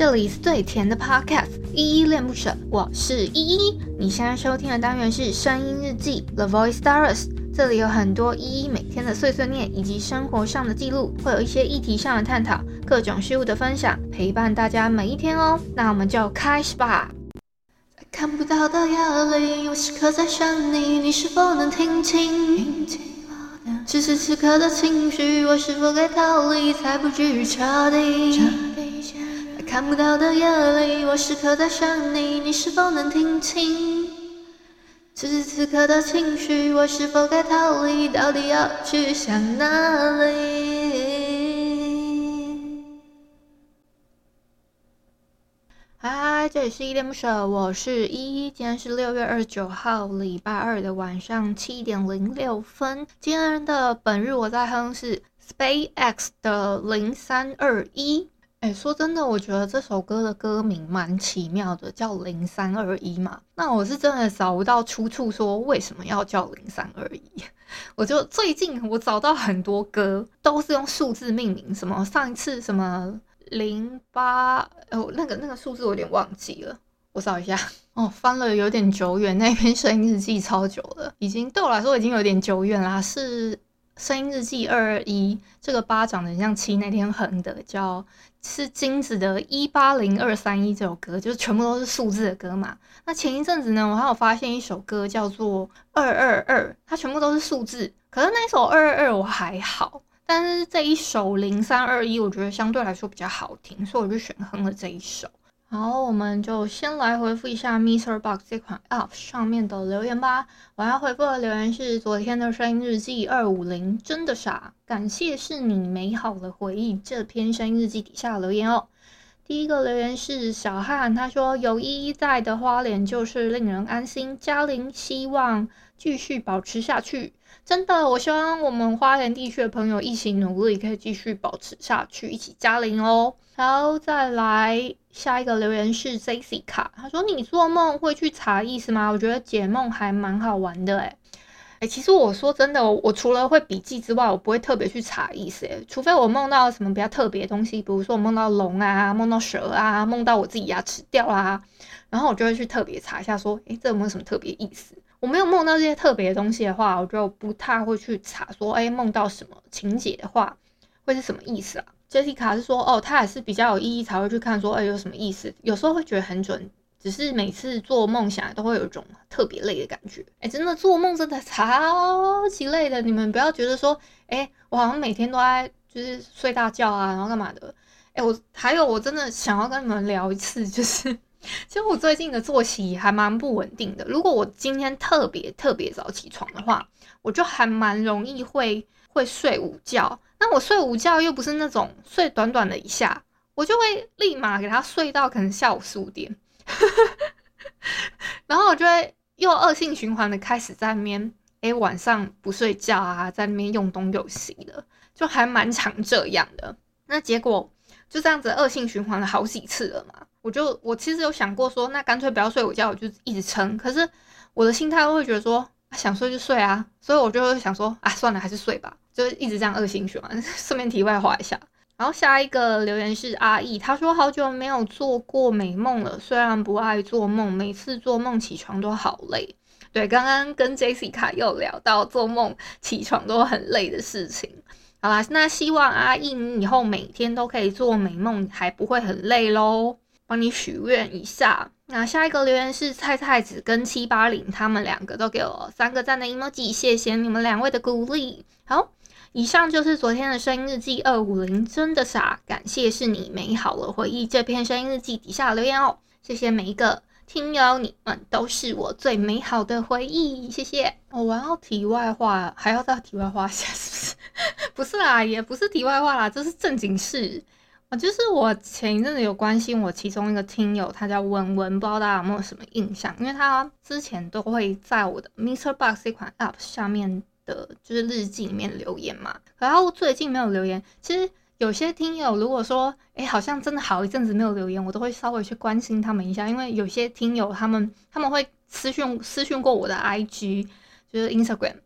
这里是最甜的 Podcast，依依恋不舍，我是依依。你现在收听的单元是声音日记 The Voice Diaries，这里有很多依依每天的碎碎念以及生活上的记录，会有一些议题上的探讨，各种事物的分享，陪伴大家每一天哦。那我们就开始吧。在看不到的夜里，我时刻在想你，你是否能听清？此时此刻的情绪，我是否该逃离，才不至于彻底？看不到的夜里，我时刻在想你，你是否能听清？此时此刻的情绪，我是否该逃离？到底要去向哪里？嗨，这里是依依恋不舍，我是依依。今天是六月二十九号，礼拜二的晚上七点零六分。今天的本日我在哼是 SpaceX 的零三二一。哎，说真的，我觉得这首歌的歌名蛮奇妙的，叫零三二一嘛。那我是真的找不到出处，说为什么要叫零三二一。我就最近我找到很多歌都是用数字命名，什么上一次什么零八，哦，那个那个数字我有点忘记了，我找一下。哦，翻了有点久远，那篇声音日记超久了，已经对我来说已经有点久远啦。是声音日记二二一，这个八长得很像七，那天哼的叫。是金子的《一八零二三一》这首歌，就是全部都是数字的歌嘛。那前一阵子呢，我还有发现一首歌叫做《二二二》，它全部都是数字。可是那首《二二二》我还好，但是这一首《零三二一》我觉得相对来说比较好听，所以我就选哼了这一首。好，我们就先来回复一下 MixerBox 这款 App 上面的留言吧。我要回复的留言是昨天的声音日记二五零，真的傻，感谢是你美好的回忆。这篇声音日记底下留言哦。第一个留言是小汉，他说有依依在的花莲就是令人安心，嘉玲希望继续保持下去。真的，我希望我们花莲地区的朋友一起努力，可以继续保持下去，一起加零哦。然后再来下一个留言是 Jessica，他说你做梦会去查意思吗？我觉得解梦还蛮好玩的诶诶，其实我说真的，我除了会笔记之外，我不会特别去查意思，除非我梦到什么比较特别的东西，比如说我梦到龙啊，梦到蛇啊，梦到我自己牙齿掉啊，然后我就会去特别查一下，说，诶，这有没有什么特别意思？我没有梦到这些特别的东西的话，我就不太会去查说，哎，梦到什么情节的话，会是什么意思啊？Jessica 是说，哦，他也是比较有意义才会去看，说，哎，有什么意思？有时候会觉得很准，只是每次做梦想都会有一种特别累的感觉。哎，真的做梦真的超级累的，你们不要觉得说，哎，我好像每天都在就是睡大觉啊，然后干嘛的？哎，我还有我真的想要跟你们聊一次，就是。其实我最近的作息还蛮不稳定的。如果我今天特别特别早起床的话，我就还蛮容易会会睡午觉。那我睡午觉又不是那种睡短短的一下，我就会立马给他睡到可能下午四五点，然后我就会又恶性循环的开始在那边，哎，晚上不睡觉啊，在那边用东用西的，就还蛮常这样的。那结果就这样子恶性循环了好几次了嘛。我就我其实有想过说，那干脆不要睡午觉，我就一直撑。可是我的心态会觉得说，想睡就睡啊，所以我就会想说，啊，算了，还是睡吧，就一直这样恶性循环。顺便题外话一下，然后下一个留言是阿义，他说好久没有做过美梦了，虽然不爱做梦，每次做梦起床都好累。对，刚刚跟 Jessica 又聊到做梦起床都很累的事情。好啦，那希望阿义你以后每天都可以做美梦，还不会很累喽。帮你许愿一下。那下一个留言是菜菜子跟七八零，他们两个都给我三个赞的 emoji，谢谢你们两位的鼓励。好，以上就是昨天的声音日记二五零，真的傻，感谢是你美好的回忆。这篇声音日记底下留言哦，谢谢每一个听友，你们都是我最美好的回忆，谢谢。哦，我要题外话，还要再题外话一下，是不是？不是啦，也不是题外话啦，这是正经事。啊，就是我前一阵子有关心我其中一个听友，他叫文文，不知道大家有没有什么印象？因为他之前都会在我的 MixerBox 这款 App 下面的，就是日记里面留言嘛。然后最近没有留言，其实有些听友如果说，哎，好像真的好一阵子没有留言，我都会稍微去关心他们一下，因为有些听友他们他们会私讯私讯过我的 IG，就是 Instagram，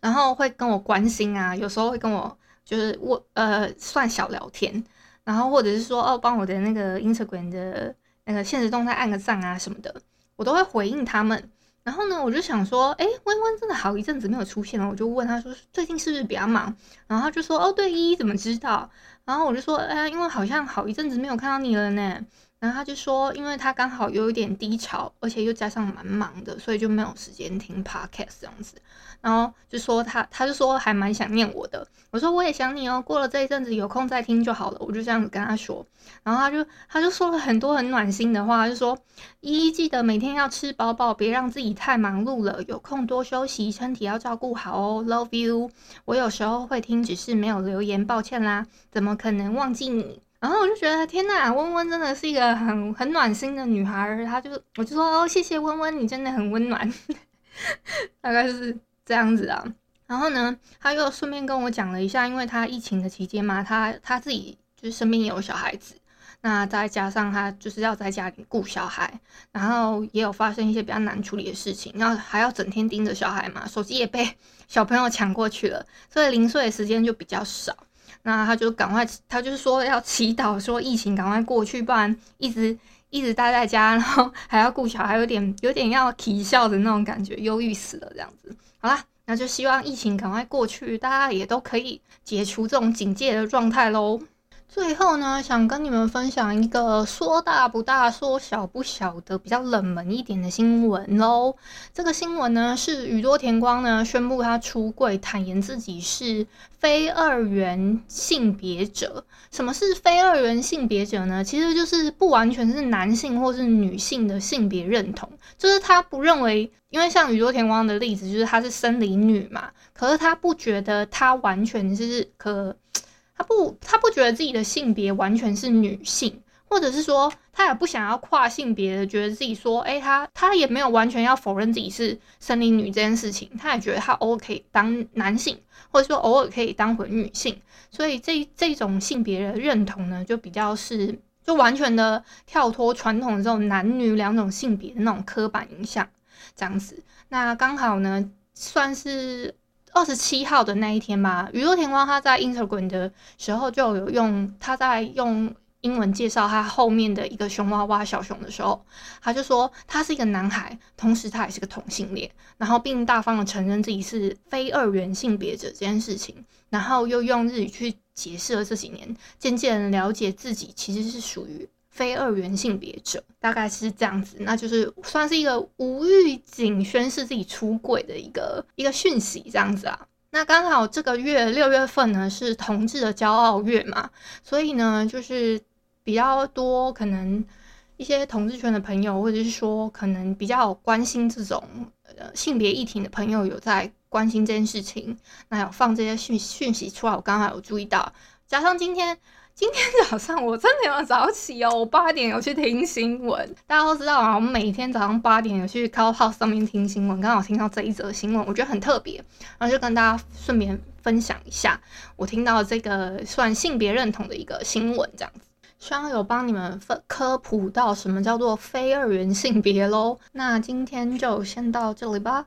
然后会跟我关心啊，有时候会跟我就是我呃算小聊天。然后或者是说哦，帮我的那个 Instagram 的那个现实动态按个赞啊什么的，我都会回应他们。然后呢，我就想说，哎，温温真的好一阵子没有出现了，我就问他说，最近是不是比较忙？然后他就说，哦，对，依依怎么知道？然后我就说，哎，因为好像好一阵子没有看到你了呢。然后他就说，因为他刚好有一点低潮，而且又加上蛮忙的，所以就没有时间听 podcast 这样子。然后就说他，他就说还蛮想念我的。我说我也想你哦，过了这一阵子有空再听就好了。我就这样子跟他说，然后他就他就说了很多很暖心的话，就说依依记得每天要吃饱饱，别让自己太忙碌了，有空多休息，身体要照顾好哦。Love you，我有时候会听，只是没有留言，抱歉啦，怎么可能忘记你？然后我就觉得天呐，温温真的是一个很很暖心的女孩。她就我就说哦，谢谢温温，你真的很温暖，大概是这样子啊。然后呢，他又顺便跟我讲了一下，因为他疫情的期间嘛，他他自己就是身边也有小孩子，那再加上他就是要在家里顾小孩，然后也有发生一些比较难处理的事情，然后还要整天盯着小孩嘛，手机也被 小朋友抢过去了，所以零碎的时间就比较少。那他就赶快，他就是说要祈祷，说疫情赶快过去，不然一直一直待在家，然后 还要顾小孩，有点有点要啼笑的那种感觉，忧郁死了这样子。好啦，那就希望疫情赶快过去，大家也都可以解除这种警戒的状态喽。最后呢，想跟你们分享一个说大不大、说小不小的比较冷门一点的新闻喽。这个新闻呢是宇多田光呢宣布他出柜，坦言自己是非二元性别者。什么是非二元性别者呢？其实就是不完全是男性或是女性的性别认同，就是他不认为，因为像宇多田光的例子，就是他是生理女嘛，可是他不觉得他完全是可。不，他不觉得自己的性别完全是女性，或者是说他也不想要跨性别的，觉得自己说，哎、他他也没有完全要否认自己是森林女这件事情，他也觉得他偶尔可以当男性，或者说偶尔可以当回女性，所以这这种性别的认同呢，就比较是就完全的跳脱传统的这种男女两种性别的那种刻板印象这样子。那刚好呢，算是。二十七号的那一天吧，宇多田光他在 Instagram 的时候就有用，他在用英文介绍他后面的一个熊娃娃小熊的时候，他就说他是一个男孩，同时他也是个同性恋，然后并大方的承认自己是非二元性别者这件事情，然后又用日语去解释了这几年，渐渐了解自己其实是属于。非二元性别者大概是这样子，那就是算是一个无预警宣示自己出柜的一个一个讯息，这样子啊。那刚好这个月六月份呢是同志的骄傲月嘛，所以呢就是比较多可能一些同志圈的朋友，或者是说可能比较关心这种呃性别议题的朋友，有在关心这件事情，那有放这些讯讯息出来，我刚好有注意到，加上今天。今天早上我真的有早起哦，我八点有去听新闻。大家都知道啊，我们每天早上八点有去 Clubhouse 上面听新闻，刚好听到这一则新闻，我觉得很特别，然后就跟大家顺便分享一下我听到这个算性别认同的一个新闻，这样子，希望有帮你们分科普到什么叫做非二元性别喽。那今天就先到这里吧。